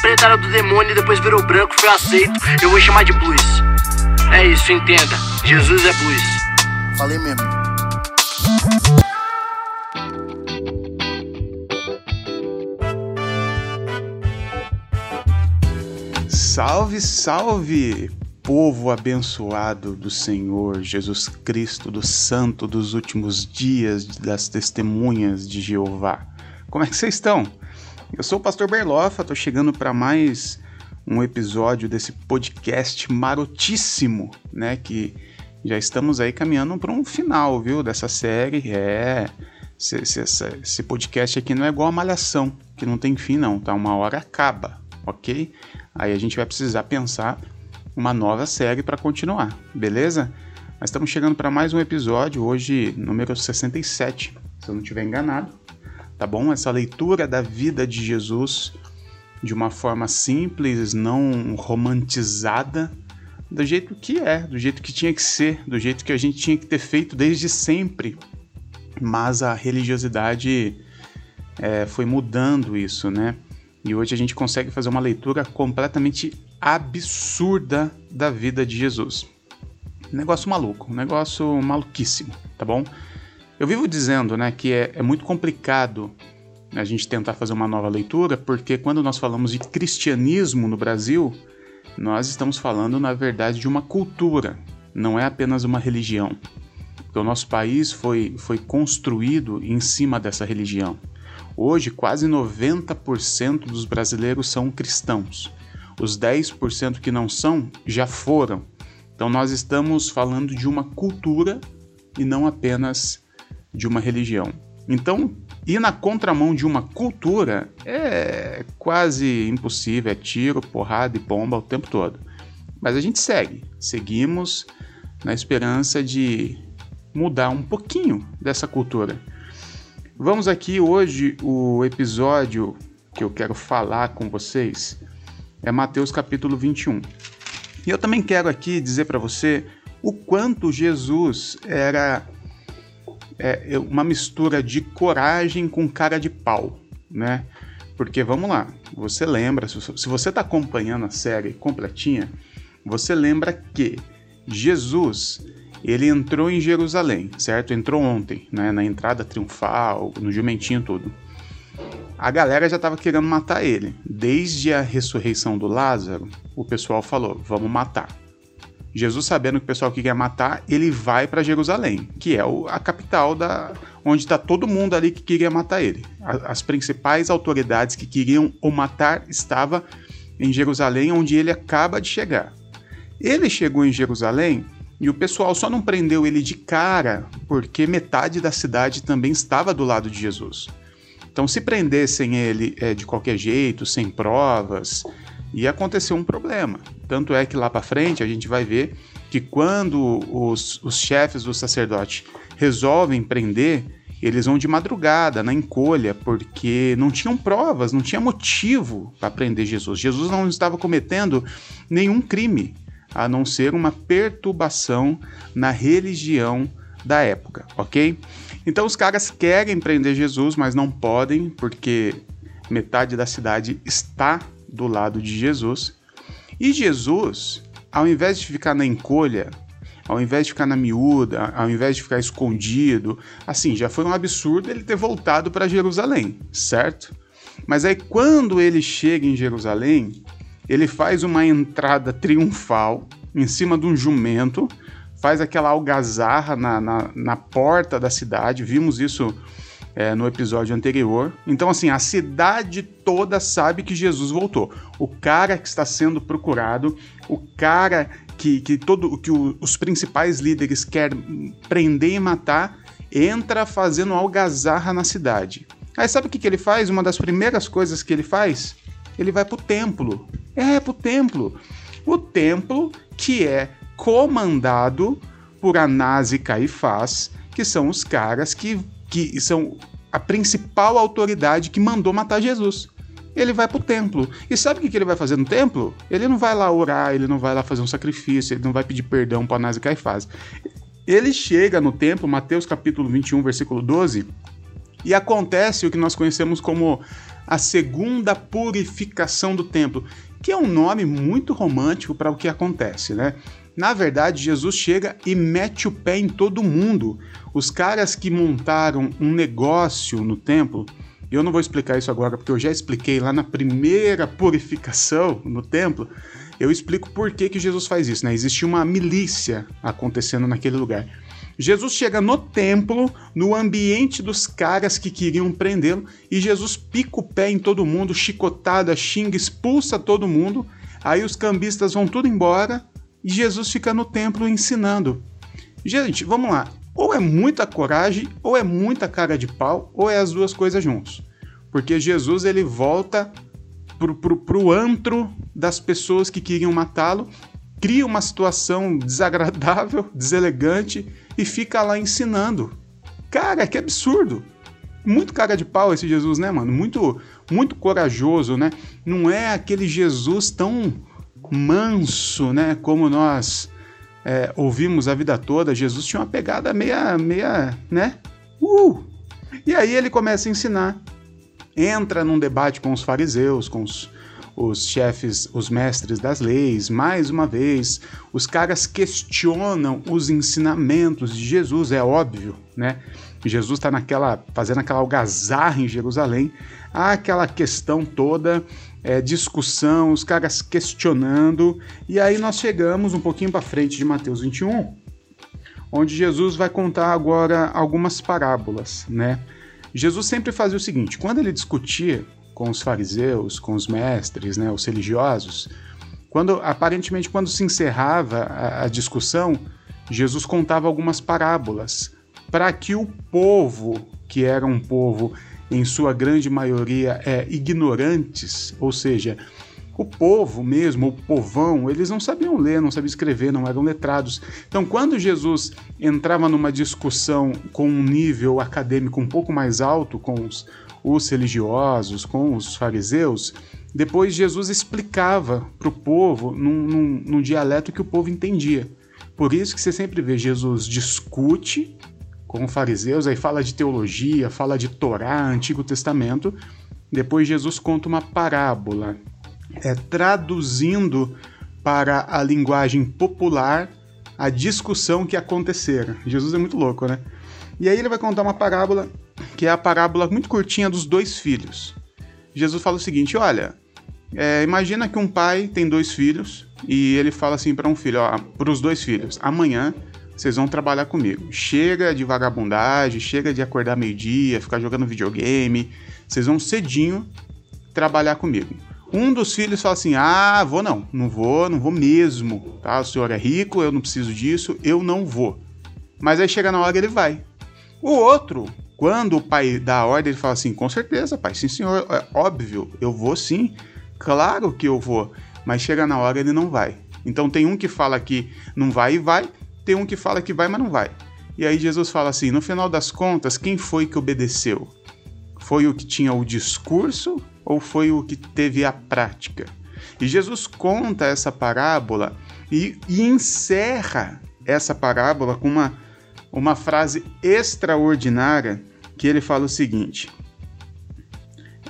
preta era do demônio e depois virou branco, foi aceito. Eu vou chamar de blues. É isso, entenda. Jesus é blues. Falei mesmo. Salve, salve, povo abençoado do Senhor Jesus Cristo, do Santo dos últimos dias, das testemunhas de Jeová. Como é que vocês estão? Eu sou o Pastor Berlofa, estou chegando para mais um episódio desse podcast marotíssimo, né? Que já estamos aí caminhando para um final, viu? Dessa série. É. Esse, esse, esse podcast aqui não é igual a Malhação, que não tem fim, não, tá? Uma hora acaba, ok? Aí a gente vai precisar pensar uma nova série para continuar, beleza? Mas estamos chegando para mais um episódio, hoje número 67, se eu não estiver enganado, tá bom? Essa leitura da vida de Jesus de uma forma simples, não romantizada, do jeito que é, do jeito que tinha que ser, do jeito que a gente tinha que ter feito desde sempre. Mas a religiosidade é, foi mudando isso, né? E hoje a gente consegue fazer uma leitura completamente absurda da vida de Jesus. Negócio maluco, um negócio maluquíssimo, tá bom? Eu vivo dizendo, né, que é, é muito complicado a gente tentar fazer uma nova leitura, porque quando nós falamos de cristianismo no Brasil, nós estamos falando, na verdade, de uma cultura, não é apenas uma religião. Porque o nosso país foi, foi construído em cima dessa religião. Hoje, quase 90% dos brasileiros são cristãos. Os 10% que não são já foram. Então, nós estamos falando de uma cultura e não apenas de uma religião. Então, ir na contramão de uma cultura é quase impossível, é tiro, porrada e bomba o tempo todo. Mas a gente segue, seguimos na esperança de mudar um pouquinho dessa cultura. Vamos aqui hoje o episódio que eu quero falar com vocês é Mateus capítulo 21. E eu também quero aqui dizer para você o quanto Jesus era é uma mistura de coragem com cara de pau, né? Porque vamos lá, você lembra, se você está acompanhando a série completinha, você lembra que Jesus ele entrou em Jerusalém, certo? Entrou ontem, né? Na entrada triunfal, no jumentinho tudo. A galera já estava querendo matar ele. Desde a ressurreição do Lázaro, o pessoal falou: vamos matar. Jesus, sabendo que o pessoal queria matar, ele vai para Jerusalém, que é a capital da onde está todo mundo ali que queria matar ele. As principais autoridades que queriam o matar estava em Jerusalém, onde ele acaba de chegar. Ele chegou em Jerusalém e o pessoal só não prendeu ele de cara porque metade da cidade também estava do lado de Jesus. Então, se prendessem ele é, de qualquer jeito, sem provas, ia acontecer um problema. Tanto é que lá para frente a gente vai ver que quando os, os chefes do sacerdote resolvem prender, eles vão de madrugada, na encolha, porque não tinham provas, não tinha motivo para prender Jesus. Jesus não estava cometendo nenhum crime, a não ser uma perturbação na religião da época, ok? Então os caras querem prender Jesus, mas não podem, porque metade da cidade está do lado de Jesus. E Jesus, ao invés de ficar na encolha, ao invés de ficar na miúda, ao invés de ficar escondido, assim, já foi um absurdo ele ter voltado para Jerusalém, certo? Mas aí quando ele chega em Jerusalém, ele faz uma entrada triunfal em cima de um jumento, faz aquela algazarra na, na, na porta da cidade, vimos isso é, no episódio anterior. Então, assim, a cidade toda sabe que Jesus voltou. O cara que está sendo procurado, o cara que, que, todo, que o, os principais líderes querem prender e matar, entra fazendo algazarra na cidade. Aí sabe o que, que ele faz? Uma das primeiras coisas que ele faz? Ele vai pro templo. É, pro templo. O templo que é comandado por Anás e Caifás, que são os caras que que são a principal autoridade que mandou matar Jesus. Ele vai para o templo. E sabe o que ele vai fazer no templo? Ele não vai lá orar, ele não vai lá fazer um sacrifício, ele não vai pedir perdão para Anás e Caifás. Ele chega no templo, Mateus capítulo 21, versículo 12, e acontece o que nós conhecemos como a segunda purificação do templo, que é um nome muito romântico para o que acontece, né? Na verdade, Jesus chega e mete o pé em todo mundo. Os caras que montaram um negócio no templo, eu não vou explicar isso agora porque eu já expliquei lá na primeira purificação no templo. Eu explico por que, que Jesus faz isso, né? Existia uma milícia acontecendo naquele lugar. Jesus chega no templo, no ambiente dos caras que queriam prendê-lo, e Jesus pica o pé em todo mundo, chicotada, xinga, expulsa todo mundo. Aí os cambistas vão tudo embora e Jesus fica no templo ensinando. Gente, vamos lá. Ou é muita coragem, ou é muita cara de pau, ou é as duas coisas juntos. Porque Jesus ele volta pro, pro, pro antro das pessoas que queriam matá-lo, cria uma situação desagradável, deselegante e fica lá ensinando. Cara, que absurdo! Muito cara de pau esse Jesus, né, mano? Muito, muito corajoso, né? Não é aquele Jesus tão manso, né? Como nós é, ouvimos a vida toda. Jesus tinha uma pegada meia, meia, né? Uh! E aí ele começa a ensinar. Entra num debate com os fariseus, com os, os chefes, os mestres das leis, mais uma vez, os caras questionam os ensinamentos de Jesus, é óbvio, né? Jesus está naquela fazendo aquela algazarra em Jerusalém, há aquela questão toda, é, discussão, os caras questionando, e aí nós chegamos um pouquinho para frente de Mateus 21, onde Jesus vai contar agora algumas parábolas, né? Jesus sempre fazia o seguinte: quando ele discutia com os fariseus, com os mestres, né, os religiosos, quando aparentemente quando se encerrava a, a discussão, Jesus contava algumas parábolas para que o povo, que era um povo em sua grande maioria é, ignorantes, ou seja, o povo mesmo, o povão, eles não sabiam ler, não sabiam escrever, não eram letrados. Então, quando Jesus entrava numa discussão com um nível acadêmico um pouco mais alto com os, os religiosos, com os fariseus, depois Jesus explicava para o povo num, num, num dialeto que o povo entendia. Por isso que você sempre vê Jesus discute com fariseus, aí fala de teologia, fala de Torá, Antigo Testamento. Depois Jesus conta uma parábola, é, traduzindo para a linguagem popular a discussão que acontecera. Jesus é muito louco, né? E aí ele vai contar uma parábola que é a parábola muito curtinha dos dois filhos. Jesus fala o seguinte: olha, é, imagina que um pai tem dois filhos e ele fala assim para um filho, para os dois filhos, amanhã vocês vão trabalhar comigo. Chega de vagabundagem, chega de acordar meio-dia, ficar jogando videogame. Vocês vão cedinho trabalhar comigo. Um dos filhos fala assim: Ah, vou não, não vou, não vou mesmo. Tá? O senhor é rico, eu não preciso disso, eu não vou. Mas aí chega na hora ele vai. O outro quando o pai dá a ordem, ele fala assim: com certeza, pai, sim, senhor, é óbvio, eu vou sim, claro que eu vou. Mas chega na hora ele não vai. Então tem um que fala que não vai e vai, tem um que fala que vai, mas não vai. E aí Jesus fala assim: no final das contas, quem foi que obedeceu? Foi o que tinha o discurso ou foi o que teve a prática? E Jesus conta essa parábola e, e encerra essa parábola com uma uma frase extraordinária que ele fala o seguinte: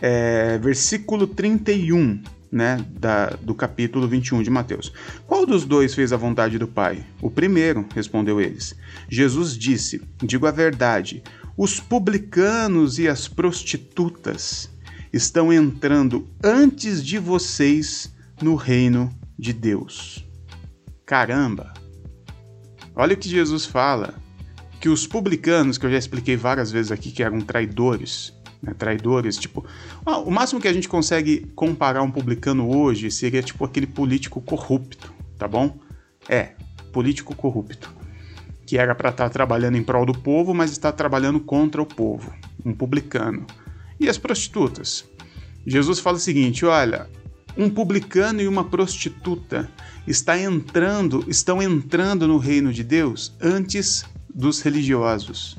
é, versículo 31 né, da, do capítulo 21 de Mateus. Qual dos dois fez a vontade do Pai? O primeiro, respondeu eles. Jesus disse: Digo a verdade, os publicanos e as prostitutas estão entrando antes de vocês no reino de Deus. Caramba! Olha o que Jesus fala que os publicanos, que eu já expliquei várias vezes aqui, que eram traidores, né, traidores, tipo, o máximo que a gente consegue comparar um publicano hoje seria tipo aquele político corrupto, tá bom? É, político corrupto, que era para estar tá trabalhando em prol do povo, mas está trabalhando contra o povo, um publicano. E as prostitutas? Jesus fala o seguinte, olha, um publicano e uma prostituta está entrando, estão entrando no reino de Deus antes dos religiosos.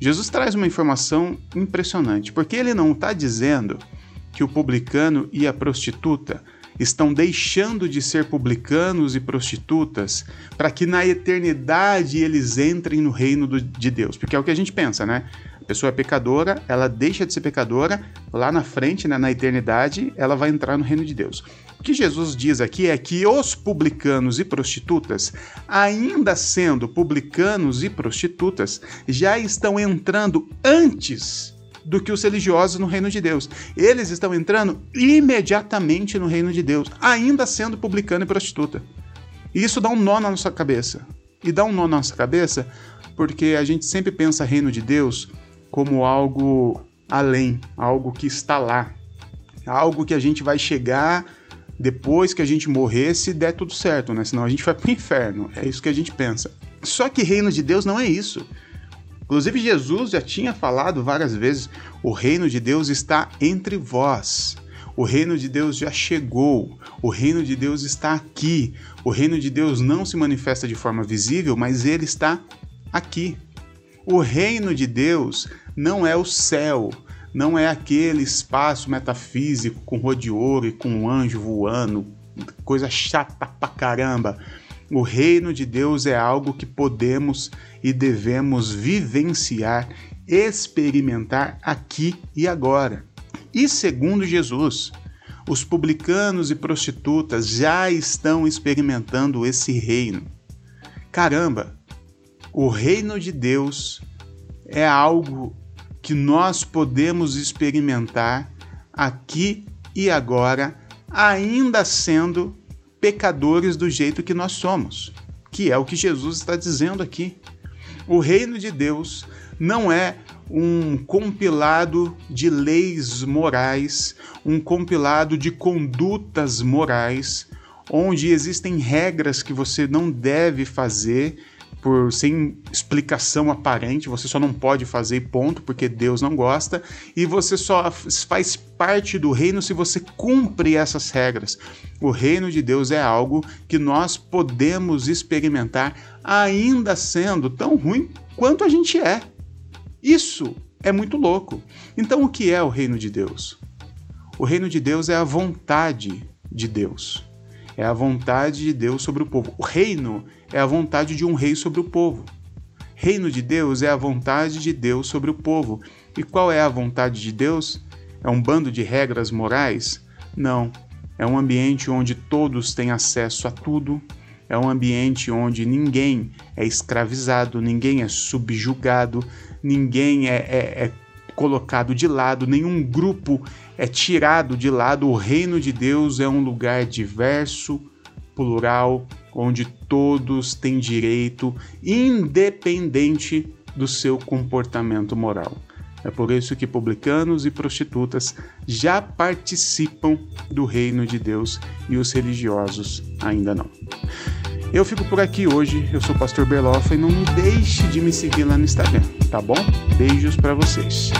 Jesus traz uma informação impressionante, porque ele não está dizendo que o publicano e a prostituta estão deixando de ser publicanos e prostitutas para que na eternidade eles entrem no reino do, de Deus. Porque é o que a gente pensa, né? Pessoa é pecadora, ela deixa de ser pecadora, lá na frente, né, na eternidade, ela vai entrar no reino de Deus. O que Jesus diz aqui é que os publicanos e prostitutas, ainda sendo publicanos e prostitutas, já estão entrando antes do que os religiosos no reino de Deus. Eles estão entrando imediatamente no reino de Deus, ainda sendo publicano e prostituta. E isso dá um nó na nossa cabeça. E dá um nó na nossa cabeça porque a gente sempre pensa reino de Deus como algo além, algo que está lá, algo que a gente vai chegar depois que a gente morrer se der tudo certo, né? Senão a gente vai pro inferno. É isso que a gente pensa. Só que reino de Deus não é isso. Inclusive, Jesus já tinha falado várias vezes: o reino de Deus está entre vós. O reino de Deus já chegou, o reino de Deus está aqui. O reino de Deus não se manifesta de forma visível, mas ele está aqui. O reino de Deus não é o céu, não é aquele espaço metafísico com rodeouro e com um anjo voando, coisa chata pra caramba. O reino de Deus é algo que podemos e devemos vivenciar, experimentar aqui e agora. E segundo Jesus, os publicanos e prostitutas já estão experimentando esse reino. Caramba, o reino de Deus é algo que nós podemos experimentar aqui e agora, ainda sendo pecadores do jeito que nós somos, que é o que Jesus está dizendo aqui. O reino de Deus não é um compilado de leis morais, um compilado de condutas morais, onde existem regras que você não deve fazer por sem explicação aparente, você só não pode fazer ponto porque Deus não gosta, e você só faz parte do reino se você cumpre essas regras. O reino de Deus é algo que nós podemos experimentar ainda sendo tão ruim quanto a gente é. Isso é muito louco. Então, o que é o reino de Deus? O reino de Deus é a vontade de Deus. É a vontade de Deus sobre o povo. O reino é a vontade de um rei sobre o povo. Reino de Deus é a vontade de Deus sobre o povo. E qual é a vontade de Deus? É um bando de regras morais? Não. É um ambiente onde todos têm acesso a tudo. É um ambiente onde ninguém é escravizado, ninguém é subjugado, ninguém é, é, é colocado de lado, nenhum grupo é tirado de lado. O reino de Deus é um lugar diverso, plural, onde todos têm direito, independente do seu comportamento moral. É por isso que publicanos e prostitutas já participam do reino de Deus e os religiosos ainda não. Eu fico por aqui hoje. Eu sou o Pastor Berlofa e não deixe de me seguir lá no Instagram, tá bom? Beijos para vocês.